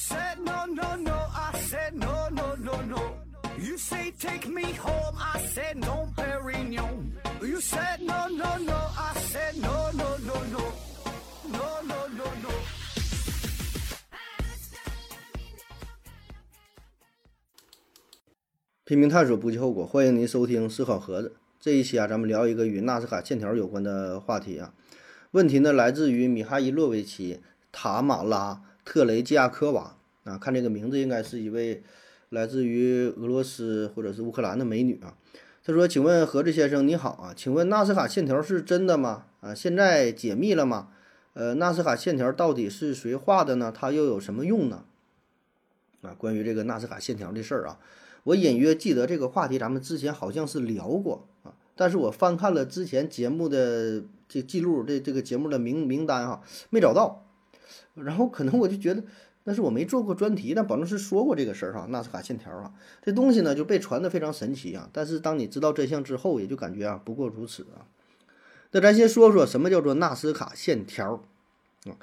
said no no no, I said no no no no. You say take me home, I said no, Perignon. You said no no no, I said no no no no, no no no no. 拼命探索，不计后果。欢迎您收听思考盒子。这一期啊，咱们聊一个与纳斯卡线条有关的话题啊。问题呢，来自于米哈伊洛维奇·塔马拉特雷季亚科娃啊。看这个名字，应该是一位来自于俄罗斯或者是乌克兰的美女啊。她说：“请问盒子先生你好啊，请问纳斯卡线条是真的吗？啊，现在解密了吗？呃，纳斯卡线条到底是谁画的呢？它又有什么用呢？”啊，关于这个纳斯卡线条的事儿啊。我隐约记得这个话题，咱们之前好像是聊过啊，但是我翻看了之前节目的这记录，这这个节目的名名单哈，没找到。然后可能我就觉得那是我没做过专题，但保证是说过这个事儿哈。纳斯卡线条啊，这东西呢就被传的非常神奇啊。但是当你知道真相之后，也就感觉啊不过如此啊。那咱先说说什么叫做纳斯卡线条啊？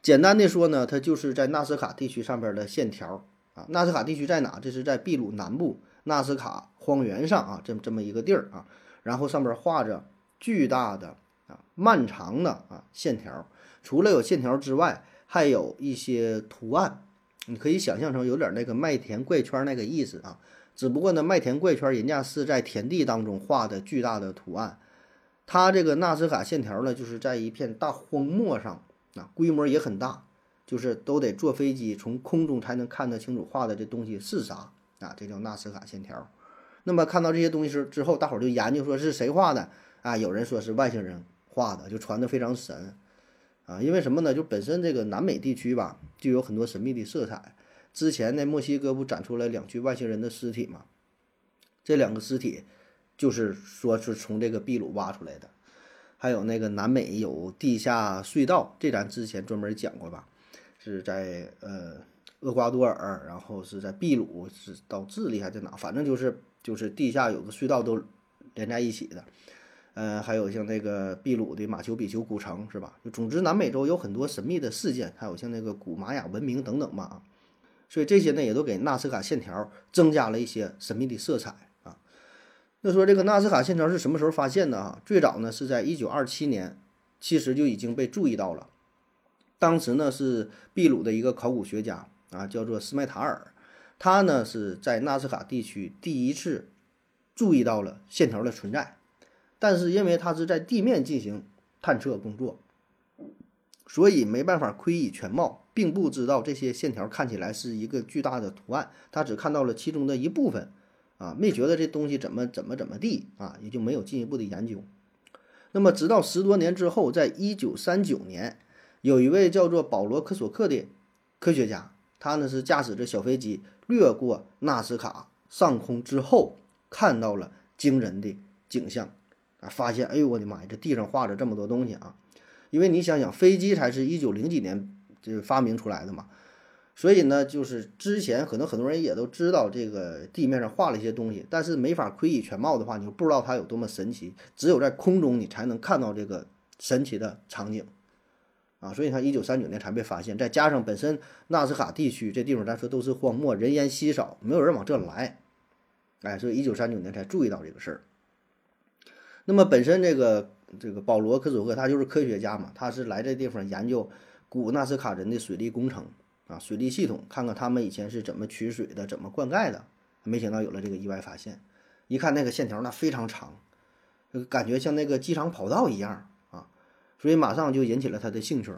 简单的说呢，它就是在纳斯卡地区上边的线条。啊，纳斯卡地区在哪？这是在秘鲁南部纳斯卡荒原上啊，这么这么一个地儿啊。然后上边画着巨大的啊、漫长的啊线条。除了有线条之外，还有一些图案。你可以想象成有点那个麦田怪圈那个意思啊。只不过呢，麦田怪圈人家是在田地当中画的巨大的图案，它这个纳斯卡线条呢，就是在一片大荒漠上啊，规模也很大。就是都得坐飞机从空中才能看得清楚画的这东西是啥啊？这叫纳斯卡线条。那么看到这些东西之之后，大伙儿就研究说是谁画的啊？有人说是外星人画的，就传得非常神啊。因为什么呢？就本身这个南美地区吧，就有很多神秘的色彩。之前呢，墨西哥不展出来两具外星人的尸体嘛？这两个尸体就是说是从这个秘鲁挖出来的。还有那个南美有地下隧道，这咱之前专门讲过吧？是在呃厄瓜多尔，然后是在秘鲁，是到智利还是哪？反正就是就是地下有个隧道都连在一起的。呃，还有像那个秘鲁的马丘比丘古城，是吧？就总之南美洲有很多神秘的事件，还有像那个古玛雅文明等等吧。所以这些呢也都给纳斯卡线条增加了一些神秘的色彩啊。那说这个纳斯卡线条是什么时候发现的啊？最早呢是在一九二七年，其实就已经被注意到了。当时呢是秘鲁的一个考古学家啊，叫做斯麦塔尔，他呢是在纳斯卡地区第一次注意到了线条的存在，但是因为他是在地面进行探测工作，所以没办法窥以全貌，并不知道这些线条看起来是一个巨大的图案，他只看到了其中的一部分啊，没觉得这东西怎么怎么怎么地啊，也就没有进一步的研究。那么直到十多年之后，在一九三九年。有一位叫做保罗·科索克的科学家，他呢是驾驶着小飞机掠过纳斯卡上空之后，看到了惊人的景象啊！发现，哎呦我的妈呀，这地上画着这么多东西啊！因为你想想，飞机才是一九零几年就发明出来的嘛，所以呢，就是之前可能很多人也都知道这个地面上画了一些东西，但是没法窥以全貌的话，你就不知道它有多么神奇。只有在空中，你才能看到这个神奇的场景。啊，所以它一九三九年才被发现，再加上本身纳斯卡地区这地方咱说都是荒漠，人烟稀少，没有人往这来，哎，所以一九三九年才注意到这个事儿。那么本身这个这个保罗·科索克他就是科学家嘛，他是来这地方研究古纳斯卡人的水利工程啊，水利系统，看看他们以前是怎么取水的，怎么灌溉的。没想到有了这个意外发现，一看那个线条那非常长，感觉像那个机场跑道一样啊。所以马上就引起了他的兴趣，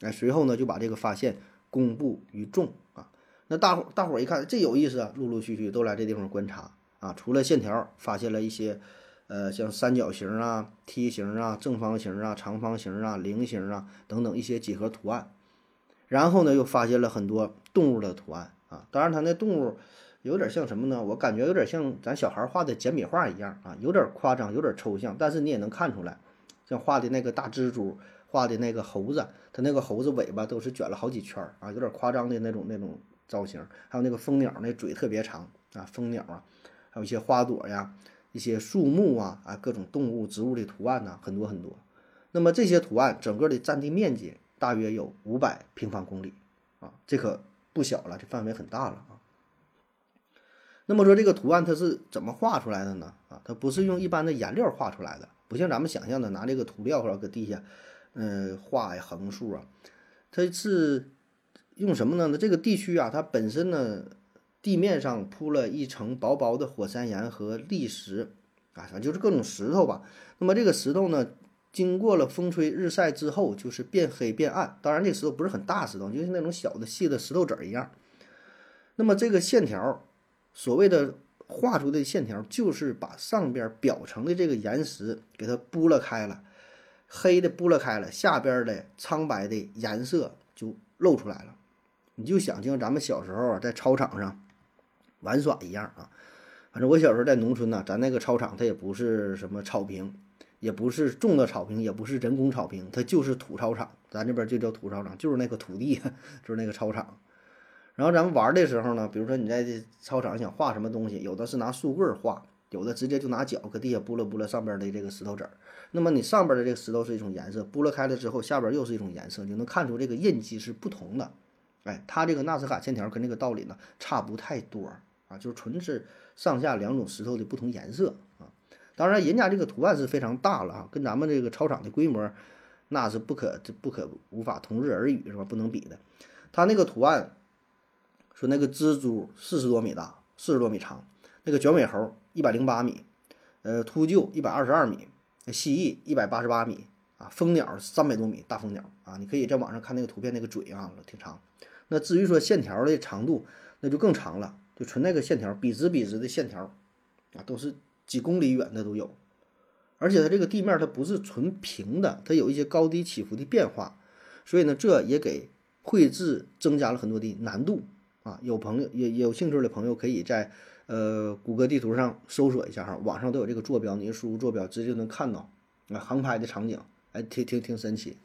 哎，随后呢就把这个发现公布于众啊。那大伙大伙儿一看这有意思啊，陆陆续续都来这地方观察啊。除了线条，发现了一些，呃，像三角形啊、梯形啊、正方形啊、长方形啊、菱形啊等等一些几何图案。然后呢，又发现了很多动物的图案啊。当然，它那动物有点像什么呢？我感觉有点像咱小孩画的简笔画一样啊，有点夸张，有点抽象，但是你也能看出来。像画的那个大蜘蛛，画的那个猴子，它那个猴子尾巴都是卷了好几圈儿啊，有点夸张的那种那种造型。还有那个蜂鸟，那嘴特别长啊，蜂鸟啊，还有一些花朵呀，一些树木啊啊，各种动物、植物的图案呢，很多很多。那么这些图案整个的占地面积大约有五百平方公里啊，这可不小了，这范围很大了啊。那么说这个图案它是怎么画出来的呢？啊，它不是用一般的颜料画出来的，不像咱们想象的拿这个涂料或者搁地下，嗯，画呀横竖啊，它是用什么呢？那这个地区啊，它本身呢，地面上铺了一层薄薄的火山岩和砾石，啊，反正就是各种石头吧。那么这个石头呢，经过了风吹日晒之后，就是变黑变暗。当然，这石头不是很大石头，就是那种小的细的石头子儿一样。那么这个线条。所谓的画出的线条，就是把上边表层的这个岩石给它剥了开了，黑的剥了开了，下边的苍白的颜色就露出来了。你就想，就像咱们小时候，在操场上玩耍一样啊。反正我小时候在农村呢，咱那个操场它也不是什么草坪，也不是种的草坪，也不是人工草坪，它就是土操场。咱这边就叫土操场，就是那个土地，就是那个操场。然后咱们玩的时候呢，比如说你在这操场想画什么东西，有的是拿树棍画，有的直接就拿脚搁地下拨了拨了上边的这个石头子儿。那么你上边的这个石头是一种颜色，拨了开了之后，下边又是一种颜色，就能看出这个印记是不同的。哎，它这个纳斯卡线条跟这个道理呢差不太多啊，就是纯是上下两种石头的不同颜色啊。当然，人家这个图案是非常大了啊，跟咱们这个操场的规模那是不可不可无法同日而语是吧？不能比的。它那个图案。说那个蜘蛛四十多米大，四十多米长，那个卷尾猴一百零八米，呃，秃鹫一百二十二米，蜥蜴一百八十八米啊，蜂鸟三百多米，大蜂鸟啊，你可以在网上看那个图片，那个嘴啊挺长。那至于说线条的长度，那就更长了，就纯那个线条，笔直笔直的线条啊，都是几公里远的都有。而且它这个地面它不是纯平的，它有一些高低起伏的变化，所以呢，这也给绘制增加了很多的难度。啊，有朋友也有兴趣的朋友，可以在呃谷歌地图上搜索一下哈，网上都有这个坐标，你输入坐标直接就能看到啊航拍的场景，哎，挺挺挺神奇。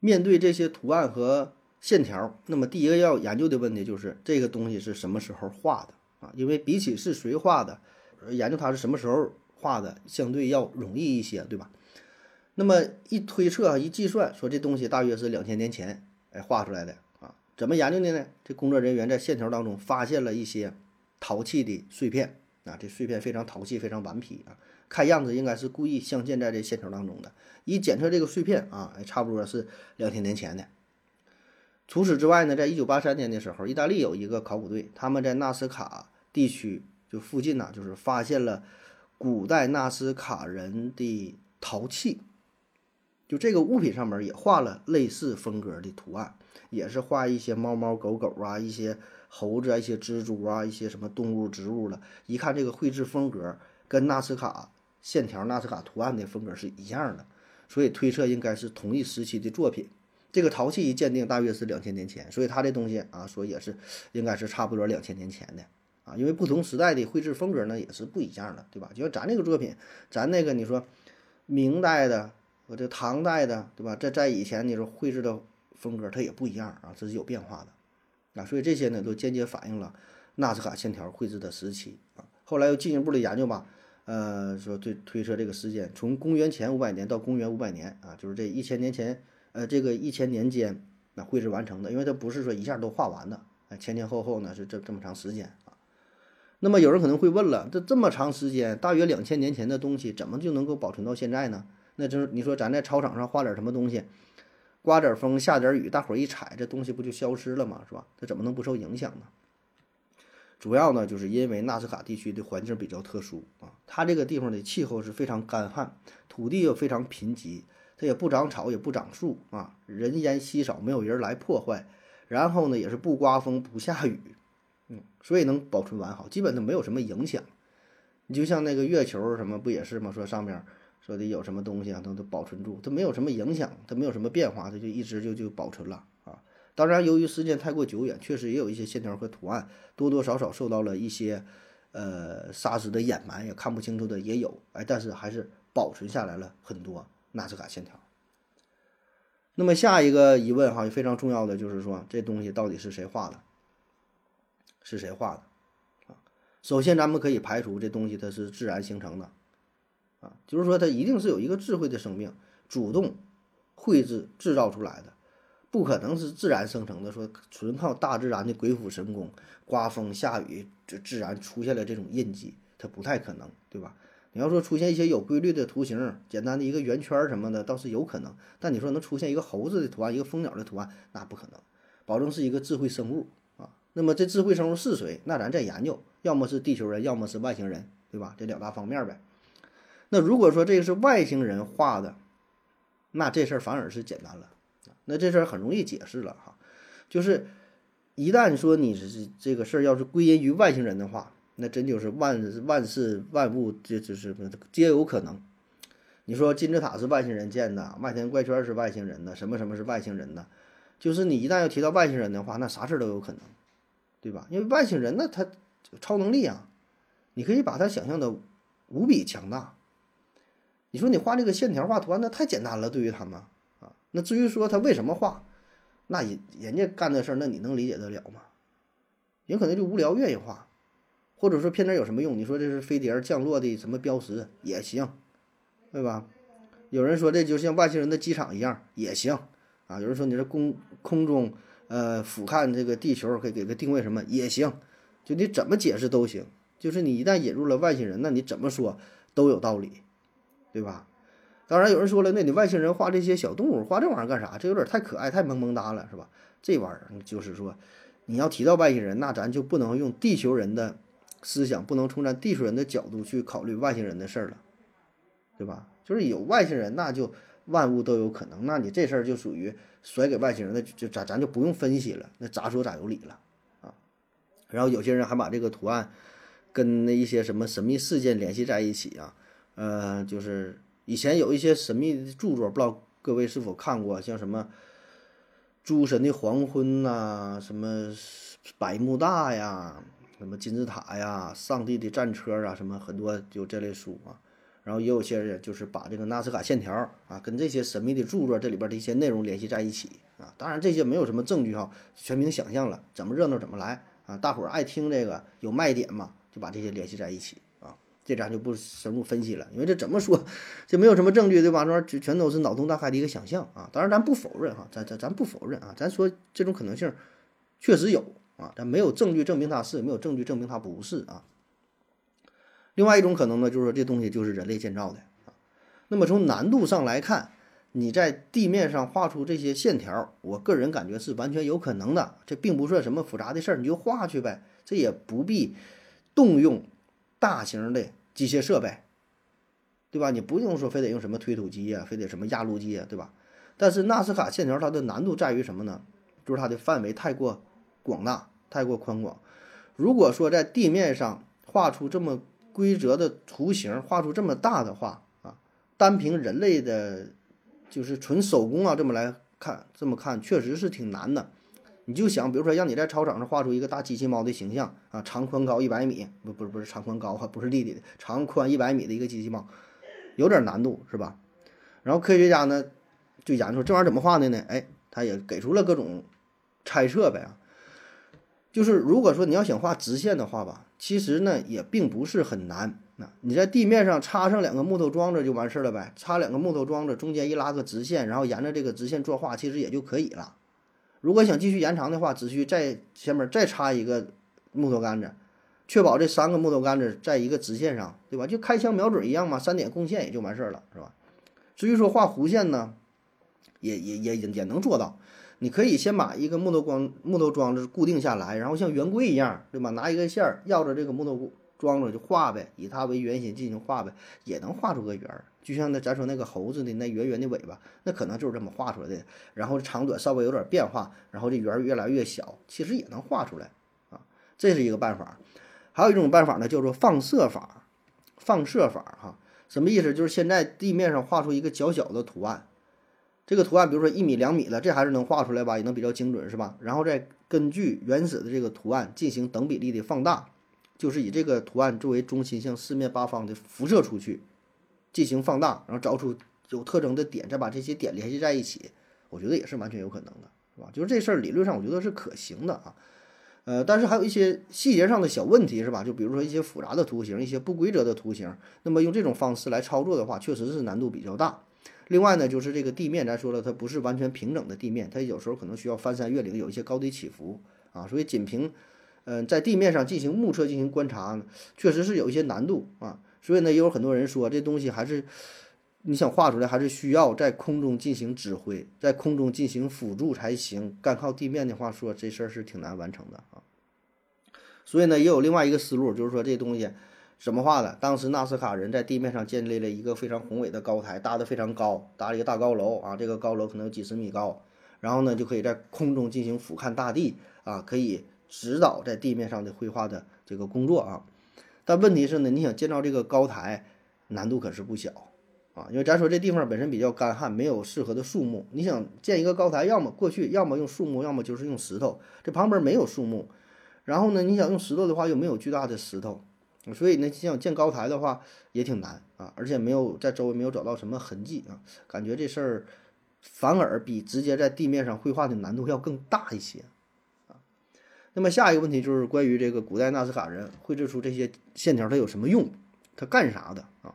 面对这些图案和线条，那么第一个要研究的问题就是这个东西是什么时候画的啊？因为比起是谁画的，研究它是什么时候画的，相对要容易一些，对吧？那么一推测一计算，说这东西大约是两千年前哎画出来的啊。怎么研究的呢？这工作人员在线条当中发现了一些陶器的碎片啊，这碎片非常陶器，非常顽皮啊，看样子应该是故意镶嵌在这线条当中的。一检测这个碎片啊，差不多是两千年前的。除此之外呢，在一九八三年的时候，意大利有一个考古队，他们在纳斯卡地区就附近呢，就是发现了古代纳斯卡人的陶器，就这个物品上面也画了类似风格的图案。也是画一些猫猫狗狗啊，一些猴子啊，一些蜘蛛啊，一些什么动物、植物了。一看这个绘制风格跟纳斯卡线条、纳斯卡图案的风格是一样的，所以推测应该是同一时期的作品。这个陶器一鉴定，大约是两千年前，所以它这东西啊，说也是应该是差不多两千年前的啊。因为不同时代的绘制风格呢也是不一样的，对吧？就像咱这个作品，咱那个你说明代的和这唐代的，对吧？在在以前你说绘制的。风格它也不一样啊，这是有变化的，啊，所以这些呢都间接反映了纳斯卡线条绘制的时期啊。后来又进一步的研究吧，呃，说推推测这个时间从公元前五百年到公元五百年啊，就是这一千年前，呃，这个一千年间那绘制完成的，因为它不是说一下都画完的，哎，前前后后呢是这这么长时间啊。那么有人可能会问了，这这么长时间，大约两千年前的东西，怎么就能够保存到现在呢？那就是你说咱在操场上画点什么东西？刮点风，下点雨，大伙儿一踩，这东西不就消失了吗？是吧？它怎么能不受影响呢？主要呢，就是因为纳斯卡地区的环境比较特殊啊，它这个地方的气候是非常干旱，土地又非常贫瘠，它也不长草，也不长树啊，人烟稀少，没有人来破坏。然后呢，也是不刮风，不下雨，嗯，所以能保存完好，基本都没有什么影响。你就像那个月球什么，不也是吗？说上面。说的有什么东西啊，都都保存住，它没有什么影响，它没有什么变化，它就一直就就保存了啊。当然，由于时间太过久远，确实也有一些线条和图案多多少少受到了一些呃沙石的掩埋，也看不清楚的也有，哎，但是还是保存下来了很多纳斯卡线条。那么下一个疑问哈，非常重要的就是说，这东西到底是谁画的？是谁画的？啊，首先咱们可以排除这东西它是自然形成的。啊，就是说，它一定是有一个智慧的生命主动绘制制造出来的，不可能是自然生成的，说纯靠大自然的鬼斧神工，刮风下雨就自然出现了这种印记，它不太可能，对吧？你要说出现一些有规律的图形，简单的一个圆圈什么的，倒是有可能。但你说能出现一个猴子的图案，一个蜂鸟的图案，那不可能，保证是一个智慧生物啊。那么这智慧生物是谁？那咱再研究，要么是地球人，要么是外星人，对吧？这两大方面呗。那如果说这个是外星人画的，那这事儿反而是简单了。那这事儿很容易解释了哈，就是一旦说你是这个事儿要是归因于外星人的话，那真就是万万事万物这就是皆有可能。你说金字塔是外星人建的，麦田怪圈是外星人的，什么什么是外星人的，就是你一旦要提到外星人的话，那啥事都有可能，对吧？因为外星人呢，他超能力啊，你可以把他想象的无比强大。你说你画这个线条画图案，那太简单了，对于他们啊。那至于说他为什么画，那人人家干这事儿，那你能理解得了吗？人可能就无聊愿意画，或者说偏点有什么用？你说这是飞碟降落的什么标识也行，对吧？有人说这就像外星人的机场一样也行啊。有人说你这空空中呃俯瞰这个地球，可以给个定位什么也行，就你怎么解释都行。就是你一旦引入了外星人，那你怎么说都有道理，对吧？当然有人说了，那你外星人画这些小动物，画这玩意儿干啥？这有点太可爱、太萌萌哒了，是吧？这玩意儿就是说，你要提到外星人，那咱就不能用地球人的思想，不能从咱地球人的角度去考虑外星人的事儿了，对吧？就是有外星人，那就万物都有可能。那你这事儿就属于甩给外星人的，就咱咱就不用分析了，那咋说咋有理了啊？然后有些人还把这个图案跟那一些什么神秘事件联系在一起啊，呃，就是。以前有一些神秘的著作，不知道各位是否看过，像什么《诸神的黄昏》呐，什么百慕大呀，什么金字塔呀，上帝的战车啊，什么很多就这类书啊。然后也有些人就是把这个纳斯卡线条啊，跟这些神秘的著作这里边的一些内容联系在一起啊。当然这些没有什么证据哈，全凭想象了，怎么热闹怎么来啊。大伙儿爱听这个有卖点嘛，就把这些联系在一起啊。这咱就不深入分析了，因为这怎么说，这没有什么证据，对吧？这玩意儿全都是脑洞大开的一个想象啊。当然，咱不否认哈，咱咱咱不否认啊，咱说这种可能性确实有啊，咱没有证据证明它是，没有证据证明它不是啊。另外一种可能呢，就是说这东西就是人类建造的啊。那么从难度上来看，你在地面上画出这些线条，我个人感觉是完全有可能的，这并不算什么复杂的事儿，你就画去呗，这也不必动用。大型的机械设备，对吧？你不用说非得用什么推土机呀，非得什么压路机呀，对吧？但是纳斯卡线条它的难度在于什么呢？就是它的范围太过广大，太过宽广。如果说在地面上画出这么规则的图形，画出这么大的话啊，单凭人类的，就是纯手工啊，这么来看，这么看确实是挺难的。你就想，比如说，让你在操场上画出一个大机器猫的形象啊，长宽高一百米，不不是不是长宽高哈，不是立体的，长宽一百米的一个机器猫，有点难度是吧？然后科学家呢就研究这玩意儿怎么画的呢？哎，他也给出了各种猜测呗啊。就是如果说你要想画直线的话吧，其实呢也并不是很难。那你在地面上插上两个木头桩子就完事儿了呗，插两个木头桩子，中间一拉个直线，然后沿着这个直线作画，其实也就可以了。如果想继续延长的话，只需在前面再插一个木头杆子，确保这三个木头杆子在一个直线上，对吧？就开枪瞄准一样嘛，三点共线也就完事儿了，是吧？至于说画弧线呢，也也也也也能做到。你可以先把一个木头光木头桩子固定下来，然后像圆规一样，对吧？拿一个线儿绕着这个木头桩子就画呗，以它为圆心进行画呗，也能画出个圆儿。就像那咱说那个猴子的那圆圆的尾巴，那可能就是这么画出来的。然后长短稍微有点变化，然后这圆越来越小，其实也能画出来啊。这是一个办法。还有一种办法呢，叫做放射法。放射法哈，什么意思？就是先在地面上画出一个较小的图案，这个图案比如说一米两米的，这还是能画出来吧？也能比较精准是吧？然后再根据原始的这个图案进行等比例的放大，就是以这个图案作为中心，向四面八方的辐射出去。进行放大，然后找出有特征的点，再把这些点联系在一起，我觉得也是完全有可能的，是吧？就是这事儿理论上我觉得是可行的啊，呃，但是还有一些细节上的小问题，是吧？就比如说一些复杂的图形，一些不规则的图形，那么用这种方式来操作的话，确实是难度比较大。另外呢，就是这个地面，咱说了，它不是完全平整的地面，它有时候可能需要翻山越岭，有一些高低起伏啊。所以仅凭，嗯，在地面上进行目测进行观察，确实是有一些难度啊。所以呢，也有很多人说，这东西还是你想画出来，还是需要在空中进行指挥，在空中进行辅助才行。干靠地面的话，说这事儿是挺难完成的啊。所以呢，也有另外一个思路，就是说这东西。怎么画的？当时纳斯卡人在地面上建立了一个非常宏伟的高台，搭得非常高，搭了一个大高楼啊，这个高楼可能有几十米高，然后呢就可以在空中进行俯瞰大地啊，可以指导在地面上的绘画的这个工作啊。但问题是呢，你想建造这个高台，难度可是不小啊，因为咱说这地方本身比较干旱，没有适合的树木，你想建一个高台，要么过去要么用树木，要么就是用石头，这旁边没有树木，然后呢，你想用石头的话，又没有巨大的石头。所以呢，像建高台的话也挺难啊，而且没有在周围没有找到什么痕迹啊，感觉这事儿反而比直接在地面上绘画的难度要更大一些啊。那么下一个问题就是关于这个古代纳斯卡人绘制出这些线条，它有什么用？它干啥的啊？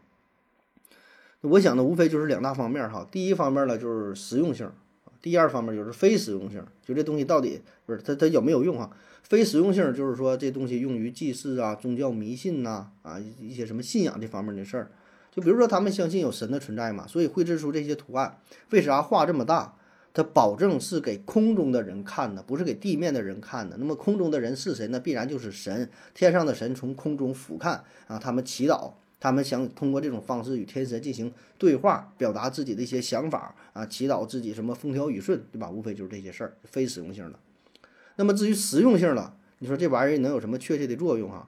我想呢，无非就是两大方面哈。第一方面呢，就是实用性。第二方面就是非实用性，就这东西到底不是它它有没有用啊？非实用性就是说这东西用于祭祀啊、宗教迷信呐啊一些什么信仰这方面的事儿。就比如说他们相信有神的存在嘛，所以绘制出这些图案。为啥画这么大？它保证是给空中的人看的，不是给地面的人看的。那么空中的人是谁呢？必然就是神，天上的神从空中俯瞰啊，他们祈祷。他们想通过这种方式与天神进行对话，表达自己的一些想法啊，祈祷自己什么风调雨顺，对吧？无非就是这些事儿，非实用性的。那么至于实用性了，你说这玩意儿能有什么确切的作用啊？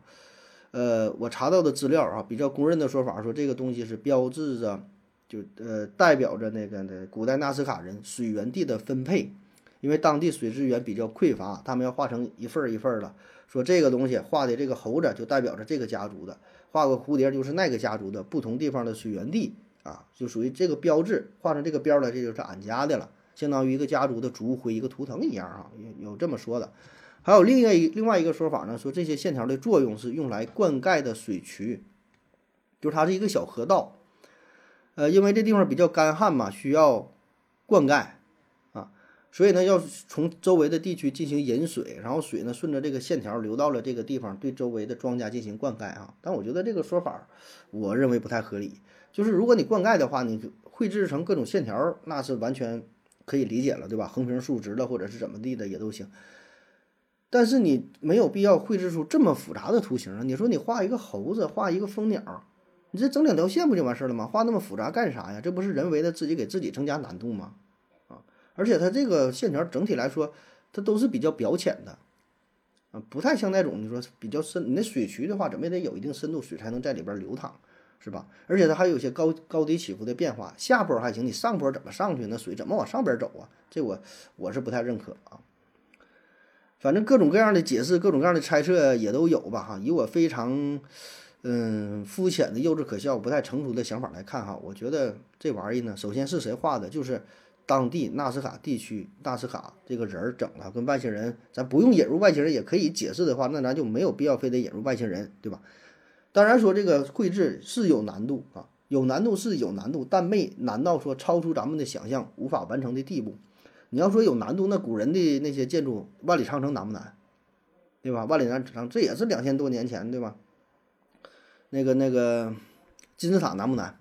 呃，我查到的资料啊，比较公认的说法说这个东西是标志着，就呃代表着那个的古代纳斯卡人水源地的分配，因为当地水资源比较匮乏，他们要画成一份儿一份儿的。说这个东西画的这个猴子就代表着这个家族的。画个蝴蝶就是那个家族的不同地方的水源地啊，就属于这个标志，画成这个标了，这就是俺家的了，相当于一个家族的族徽、一个图腾一样啊，有有这么说的。还有另外一另外一个说法呢，说这些线条的作用是用来灌溉的水渠，就是它是一个小河道，呃，因为这地方比较干旱嘛，需要灌溉。所以呢，要从周围的地区进行引水，然后水呢顺着这个线条流到了这个地方，对周围的庄稼进行灌溉啊。但我觉得这个说法，我认为不太合理。就是如果你灌溉的话，你绘制成各种线条，那是完全可以理解了，对吧？横平竖直的，或者是怎么地的也都行。但是你没有必要绘制出这么复杂的图形啊！你说你画一个猴子，画一个蜂鸟，你这整两条线不就完事儿了吗？画那么复杂干啥呀？这不是人为的自己给自己增加难度吗？而且它这个线条整体来说，它都是比较表浅的，啊，不太像那种你说比较深。你那水渠的话，怎么也得有一定深度，水才能在里边流淌，是吧？而且它还有些高高低起伏的变化，下坡还行，你上坡怎么上去？那水怎么往上边走啊？这我我是不太认可啊。反正各种各样的解释，各种各样的猜测也都有吧，哈。以我非常嗯肤浅的幼稚可笑、不太成熟的想法来看，哈，我觉得这玩意呢，首先是谁画的，就是。当地纳斯卡地区，纳斯卡这个人儿整了跟外星人，咱不用引入外星人也可以解释的话，那咱就没有必要非得引入外星人，对吧？当然说这个绘制是有难度啊，有难度是有难度，但没难到说超出咱们的想象无法完成的地步。你要说有难度，那古人的那些建筑，万里长城难不难？对吧？万里长城这也是两千多年前，对吧？那个那个金字塔难不难？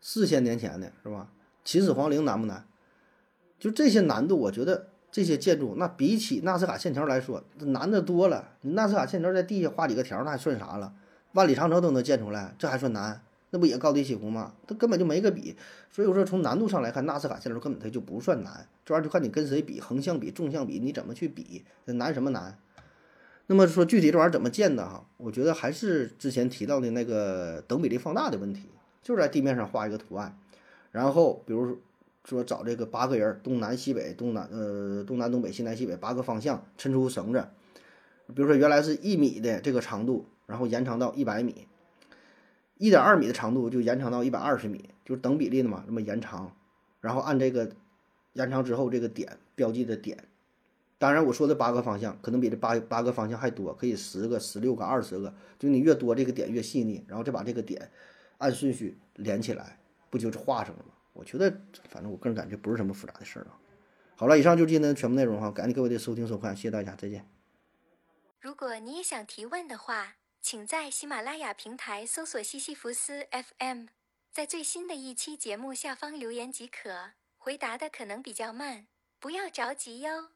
四千年前的是吧？秦始皇陵难不难？就这些难度，我觉得这些建筑那比起纳斯卡线条来说，难的多了。你纳斯卡线条在地下画几个条，那还算啥了？万里长城都能建出来，这还算难？那不也高低起伏吗？它根本就没个比。所以我说，从难度上来看，纳斯卡线条根本它就不算难。这玩意儿就看你跟谁比，横向比、纵向比，你怎么去比？这难什么难？那么说具体这玩意儿怎么建的哈？我觉得还是之前提到的那个等比例放大的问题，就是在地面上画一个图案，然后比如。说找这个八个人，东南西北，东南呃东南东北西南西北八个方向，抻出绳子，比如说原来是一米的这个长度，然后延长到一百米，一点二米的长度就延长到一百二十米，就是等比例的嘛，那么延长，然后按这个延长之后这个点标记的点，当然我说的八个方向可能比这八八个方向还多，可以十个、十六个、二十个，就你越多这个点越细腻，然后再把这个点按顺序连起来，不就是画上了吗？我觉得，反正我个人感觉不是什么复杂的事儿啊。好了，以上就是今天的全部内容哈，感谢各位的收听收看，谢谢大家，再见。如果你也想提问的话，请在喜马拉雅平台搜索西西弗斯 FM，在最新的一期节目下方留言即可。回答的可能比较慢，不要着急哟。